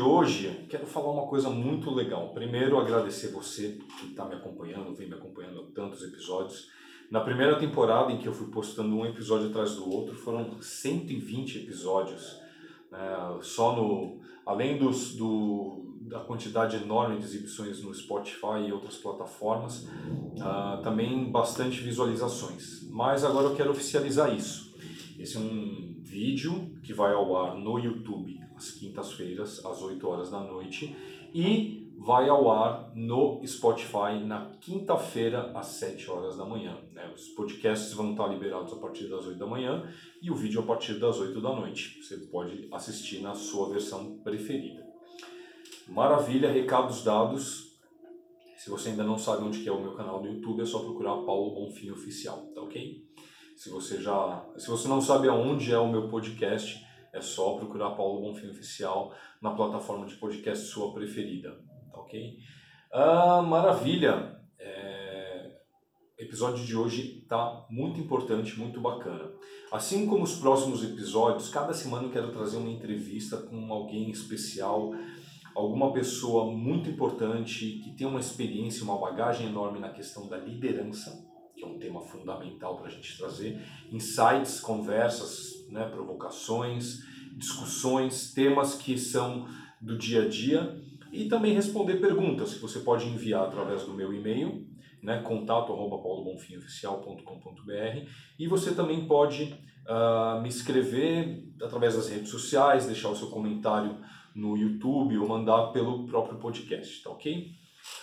de hoje, quero falar uma coisa muito legal. Primeiro, agradecer você que está me acompanhando, vem me acompanhando há tantos episódios. Na primeira temporada, em que eu fui postando um episódio atrás do outro, foram 120 episódios. Né? Só no. Além dos, do, da quantidade enorme de exibições no Spotify e outras plataformas, uh, também bastante visualizações. Mas agora eu quero oficializar isso. Esse é um vídeo que vai ao ar no YouTube às quintas-feiras, às 8 horas da noite, e vai ao ar no Spotify na quinta-feira, às 7 horas da manhã. Né? Os podcasts vão estar liberados a partir das 8 da manhã e o vídeo a partir das 8 da noite. Você pode assistir na sua versão preferida. Maravilha, recados dados. Se você ainda não sabe onde é o meu canal do YouTube, é só procurar Paulo Bonfim Oficial, tá ok? Se você já, se você não sabe aonde é o meu podcast, é só procurar Paulo Bonfim Oficial na plataforma de podcast sua preferida, tá ok? Ah, maravilha! É... episódio de hoje tá muito importante, muito bacana. Assim como os próximos episódios, cada semana eu quero trazer uma entrevista com alguém especial, alguma pessoa muito importante que tem uma experiência, uma bagagem enorme na questão da liderança, que é um tema fundamental para a gente trazer, insights, conversas né, provocações, discussões, temas que são do dia a dia. E também responder perguntas que você pode enviar através do meu e-mail, né, contato arroba paulobonfimoficial.com.br e você também pode uh, me escrever através das redes sociais, deixar o seu comentário no YouTube ou mandar pelo próprio podcast, tá ok?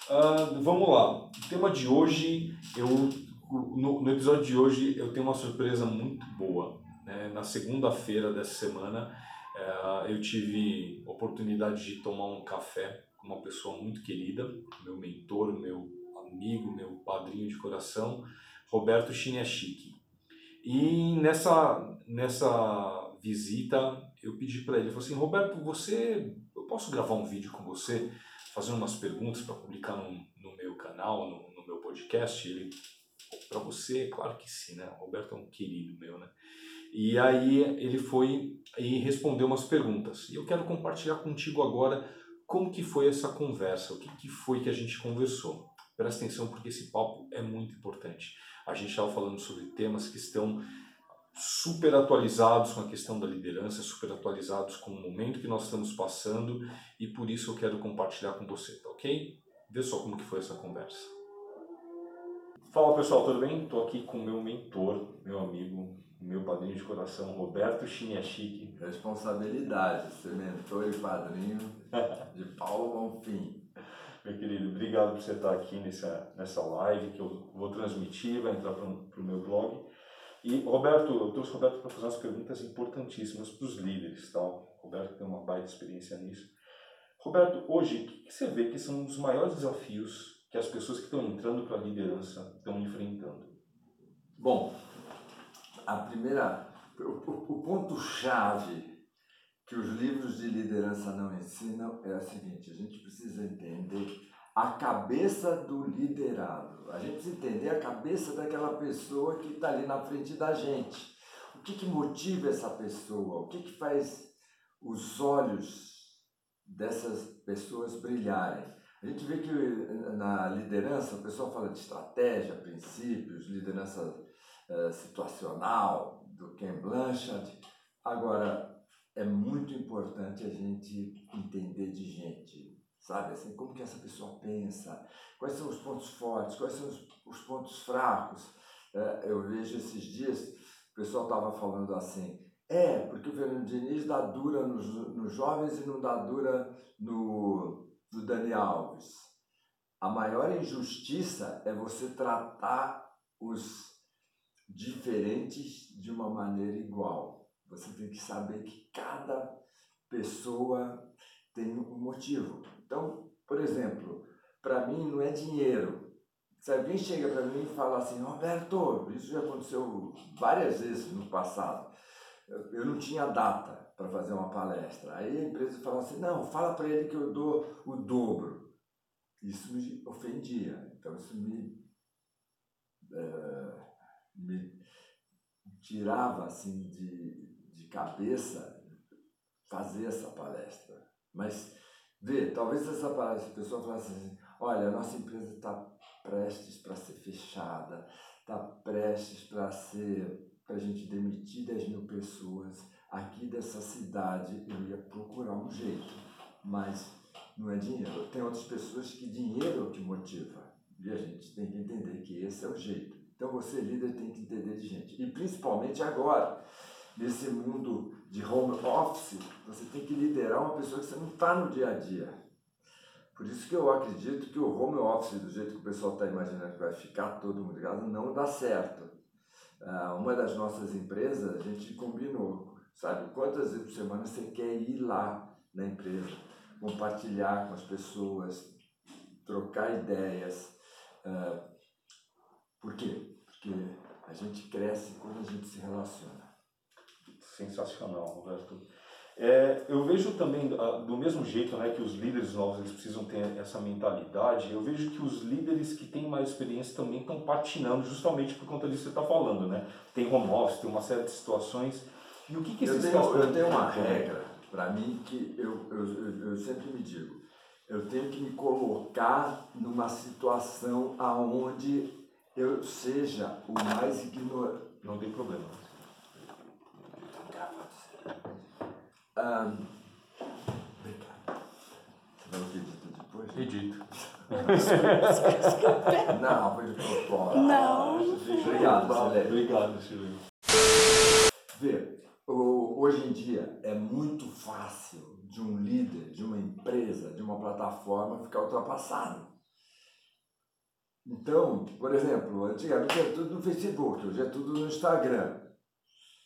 Uh, vamos lá, o tema de hoje, eu, no, no episódio de hoje eu tenho uma surpresa muito boa. Né? Na segunda-feira dessa semana, é, eu tive oportunidade de tomar um café com uma pessoa muito querida, meu mentor, meu amigo, meu padrinho de coração, Roberto Chiniachiki. E nessa, nessa visita, eu pedi para ele, eu falei assim, Roberto, você, eu posso gravar um vídeo com você, fazendo umas perguntas para publicar no, no meu canal, no, no meu podcast? Ele, para você, claro que sim, né? O Roberto é um querido meu, né? E aí ele foi e respondeu umas perguntas. E eu quero compartilhar contigo agora como que foi essa conversa, o que, que foi que a gente conversou. Presta atenção porque esse papo é muito importante. A gente estava falando sobre temas que estão super atualizados com a questão da liderança, super atualizados com o momento que nós estamos passando e por isso eu quero compartilhar com você, tá ok? Vê só como que foi essa conversa. Fala pessoal, tudo bem? Estou aqui com meu mentor, meu amigo, meu padrinho de coração, Roberto Chiniachique. Responsabilidade, ser mentor e padrinho de Paulo Bonfim. Meu querido, obrigado por você estar aqui nessa, nessa live que eu vou transmitir, vai entrar para o meu blog. E, Roberto, eu trouxe o Roberto para fazer umas perguntas importantíssimas para os líderes, tá? O Roberto tem uma baita experiência nisso. Roberto, hoje, o que você vê que são os maiores desafios que as pessoas que estão entrando para a liderança estão enfrentando? Bom, a primeira, o, o ponto-chave que os livros de liderança não ensinam é o seguinte: a gente precisa entender a cabeça do liderado. A gente precisa entender a cabeça daquela pessoa que está ali na frente da gente. O que, que motiva essa pessoa? O que, que faz os olhos dessas pessoas brilharem? A gente vê que na liderança o pessoal fala de estratégia, princípios, liderança uh, situacional do Ken Blanchard. Agora, é muito importante a gente entender de gente, sabe? Assim, como que essa pessoa pensa, quais são os pontos fortes, quais são os, os pontos fracos. Uh, eu vejo esses dias, o pessoal estava falando assim, é, porque o Fernando Diniz dá dura nos, nos jovens e não dá dura no, no Dani Alves. A maior injustiça é você tratar os diferentes de uma maneira igual. Você tem que saber que cada pessoa tem um motivo. Então, por exemplo, para mim não é dinheiro. Se alguém chega para mim e fala assim, Roberto, isso já aconteceu várias vezes no passado. Eu não tinha data para fazer uma palestra. Aí a empresa fala assim, não, fala para ele que eu dou o dobro. Isso me ofendia. Então isso me é, me tirava assim de, de cabeça fazer essa palestra. Mas Vê, talvez essa, essa pessoa falasse assim, olha, a nossa empresa está prestes para ser fechada, está prestes para ser para a gente demitir 10 mil pessoas aqui dessa cidade, eu ia procurar um jeito, mas não é dinheiro. Tem outras pessoas que dinheiro é o que motiva. E a gente tem que entender que esse é o jeito. Então você, líder, tem que entender de gente. E principalmente agora, nesse mundo de home office, você tem que liderar uma pessoa que você não está no dia a dia. Por isso que eu acredito que o home office, do jeito que o pessoal está imaginando que vai ficar todo mundo ligado, não dá certo. Uh, uma das nossas empresas, a gente combinou, sabe, quantas vezes por semana você quer ir lá na empresa, compartilhar com as pessoas, trocar ideias. Uh, por quê? Porque a gente cresce quando a gente se relaciona. Sensacional, Roberto. É, eu vejo também, ah, do mesmo jeito né, que os líderes novos eles precisam ter essa mentalidade, eu vejo que os líderes que têm mais experiência também estão patinando justamente por conta disso que você está falando. Né? Tem home office, tem uma série de situações. E o que, que esses eu tenho, eu tenho uma regra, para mim, que eu, eu, eu, eu sempre me digo, eu tenho que me colocar numa situação aonde eu seja o mais ignorante. Não tem problema. Um, obrigado. Você vai acredita depois? Acredito. Não, foi de propósito. Não. Obrigado, Celeste. Obrigado, Silvio. Vê, hoje em dia é muito fácil de um líder, de uma empresa, de uma plataforma ficar ultrapassado. Então, por exemplo, antigamente era tudo no Facebook, hoje é tudo no Instagram.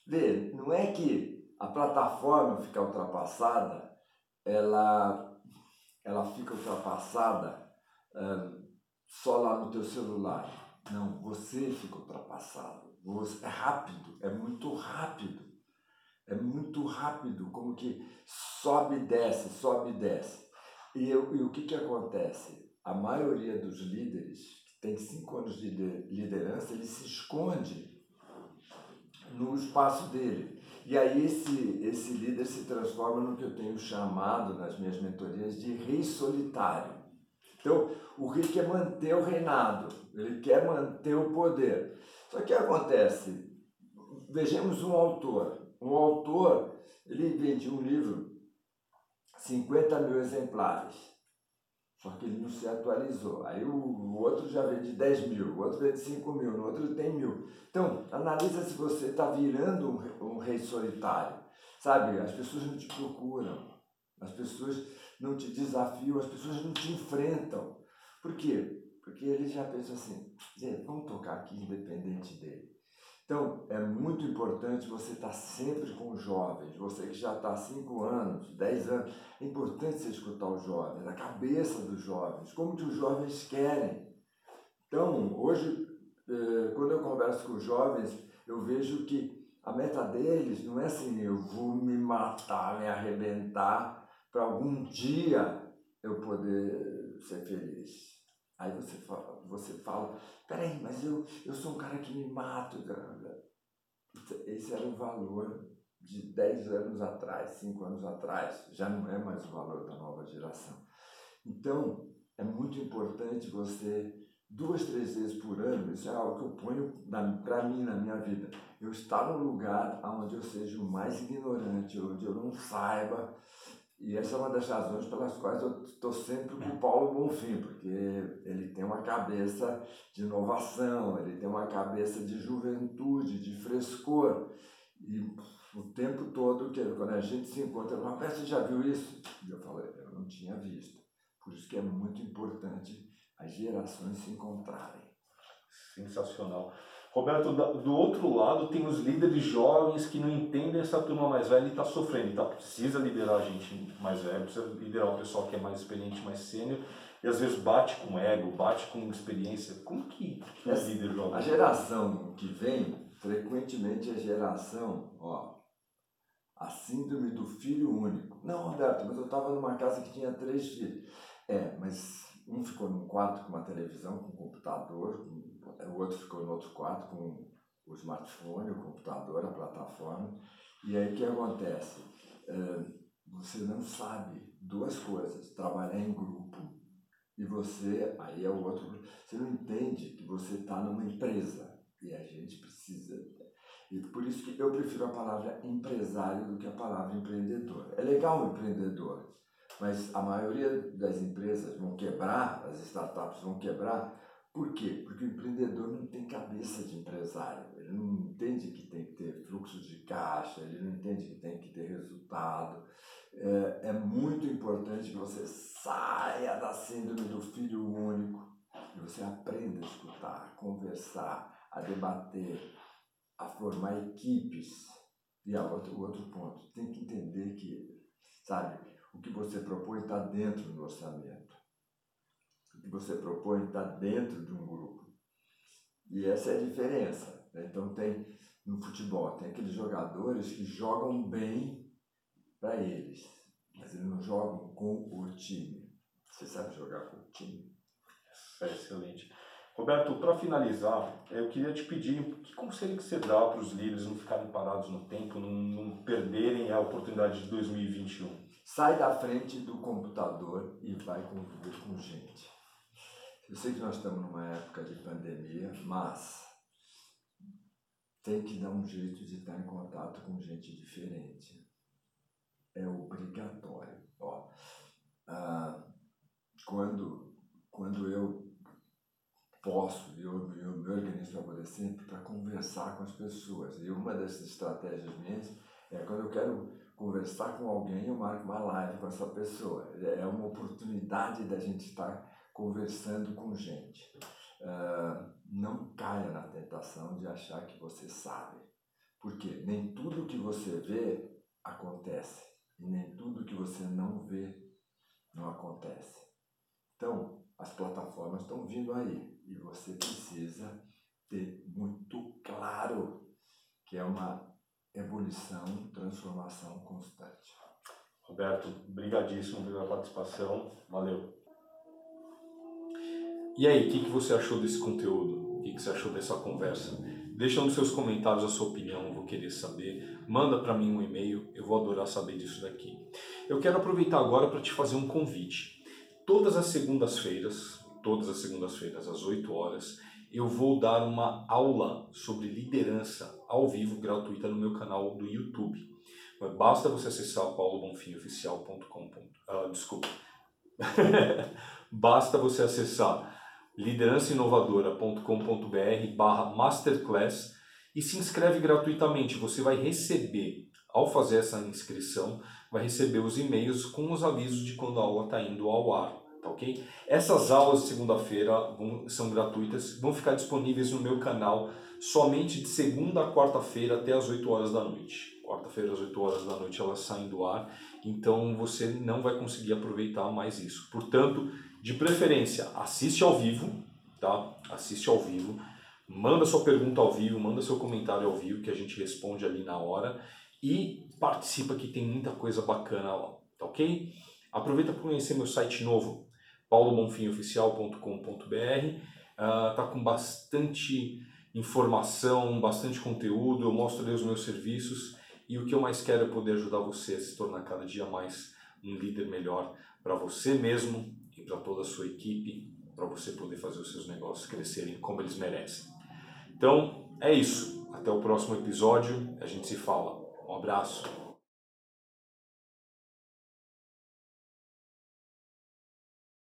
Vê, não é que a plataforma fica ultrapassada, ela, ela fica ultrapassada só lá no teu celular. Não, você fica ultrapassado. Você, é rápido, é muito rápido. É muito rápido, como que sobe e desce, sobe e desce. E, eu, e o que, que acontece? A maioria dos líderes que tem cinco anos de liderança, ele se esconde no espaço dele. E aí esse, esse líder se transforma no que eu tenho chamado nas minhas mentorias de rei solitário. Então, o rei quer manter o reinado, ele quer manter o poder. Só que acontece, vejamos um autor. Um autor, ele vende um livro, 50 mil exemplares. Só que ele não se atualizou. Aí o, o outro já vende 10 mil, o outro vende 5 mil, no outro tem mil. Então, analisa se você está virando um, um rei solitário. Sabe, as pessoas não te procuram, as pessoas não te desafiam, as pessoas não te enfrentam. Por quê? Porque eles já pensam assim, vamos tocar aqui independente dele. Então, é muito importante você estar sempre com os jovens, você que já está há 5 anos, 10 anos, é importante você escutar os jovens, a cabeça dos jovens, como que os jovens querem. Então, hoje, eh, quando eu converso com os jovens, eu vejo que a meta deles não é assim, eu vou me matar, me arrebentar, para algum dia eu poder ser feliz. Aí você fala, você fala peraí, mas eu, eu sou um cara que me mato. Esse era o valor de 10 anos atrás, 5 anos atrás, já não é mais o valor da nova geração. Então, é muito importante você, duas, três vezes por ano, isso é algo que eu ponho para mim na minha vida, eu estar num lugar onde eu seja o mais ignorante, onde eu não saiba e essa é uma das razões pelas quais eu estou sempre com o Paulo Bonfim, porque ele tem uma cabeça de inovação, ele tem uma cabeça de juventude, de frescor. E o tempo todo, que quando a gente se encontra, uma peça já viu isso? E eu falei, eu não tinha visto. Por isso que é muito importante as gerações se encontrarem. Sensacional. Roberto, do outro lado tem os líderes jovens que não entendem essa turma mais velha e está sofrendo. Então precisa liderar a gente mais velho, precisa liderar o pessoal que é mais experiente, mais sênior. E às vezes bate com ego, bate com experiência. Como que é líder jovem? A geração que vem, frequentemente é geração, ó, a síndrome do filho único. Não, Roberto, mas eu estava numa casa que tinha três filhos. É, mas um ficou num quarto com uma televisão, com um computador, com o outro ficou no outro quarto com o smartphone, o computador, a plataforma. E aí o que acontece? você não sabe duas coisas: trabalhar em grupo e você, aí é o outro, você não entende que você está numa empresa e a gente precisa. E por isso que eu prefiro a palavra empresário do que a palavra empreendedor. É legal o empreendedor, mas a maioria das empresas vão quebrar, as startups vão quebrar, por quê? Porque o empreendedor não tem cabeça de empresário, ele não entende que tem que ter fluxo de caixa, ele não entende que tem que ter resultado. É, é muito importante que você saia da síndrome do filho único e você aprenda a escutar, a conversar, a debater, a formar equipes. E a outro, o outro ponto, tem que entender que, sabe, o que você propõe está dentro do orçamento. Que você propõe está dentro de um grupo. E essa é a diferença. Né? Então tem no futebol, tem aqueles jogadores que jogam bem para eles, mas eles não jogam com o time. Você sabe jogar com o time? É excelente. Roberto, para finalizar, eu queria te pedir que conselho que você dá para os líderes não ficarem parados no tempo, não, não perderem a oportunidade de 2021? Sai da frente do computador e vai conviver com gente. Eu sei que nós estamos numa época de pandemia, mas tem que dar um jeito de estar em contato com gente diferente. É obrigatório. Ó, ah, quando, quando eu posso, eu, eu me organizo para poder sempre para conversar com as pessoas. E uma dessas estratégias minhas é quando eu quero conversar com alguém, eu marco uma live com essa pessoa. É uma oportunidade da gente estar conversando com gente. Uh, não caia na tentação de achar que você sabe. Porque nem tudo que você vê acontece. E nem tudo que você não vê não acontece. Então, as plataformas estão vindo aí e você precisa ter muito claro que é uma ebulição, transformação constante. Roberto, brigadíssimo pela participação. Valeu. E aí, o que, que você achou desse conteúdo? O que, que você achou dessa conversa? Deixa nos seus comentários a sua opinião, vou querer saber. Manda para mim um e-mail, eu vou adorar saber disso daqui. Eu quero aproveitar agora para te fazer um convite. Todas as segundas-feiras, todas as segundas-feiras, às 8 horas, eu vou dar uma aula sobre liderança ao vivo gratuita no meu canal do YouTube. Basta você acessar paulobonfimoficial.com. Ah, desculpa. Basta você acessar liderançainovadora.com.br barra masterclass e se inscreve gratuitamente. Você vai receber, ao fazer essa inscrição, vai receber os e-mails com os avisos de quando a aula está indo ao ar. Tá ok? Essas aulas de segunda-feira são gratuitas, vão ficar disponíveis no meu canal somente de segunda a quarta-feira até as 8 horas da noite. Quarta-feira às 8 horas da noite elas saem do ar, então você não vai conseguir aproveitar mais isso. Portanto, de preferência, assiste ao vivo, tá? Assiste ao vivo, manda sua pergunta ao vivo, manda seu comentário ao vivo que a gente responde ali na hora e participa que tem muita coisa bacana lá, tá ok? Aproveita para conhecer meu site novo, paulobonfimoficial.com.br. Uh, ah, tá com bastante informação, bastante conteúdo, eu mostro ali os meus serviços e o que eu mais quero é poder ajudar você a se tornar cada dia mais um líder melhor para você mesmo e para toda a sua equipe, para você poder fazer os seus negócios crescerem como eles merecem. Então, é isso. Até o próximo episódio. A gente se fala. Um abraço.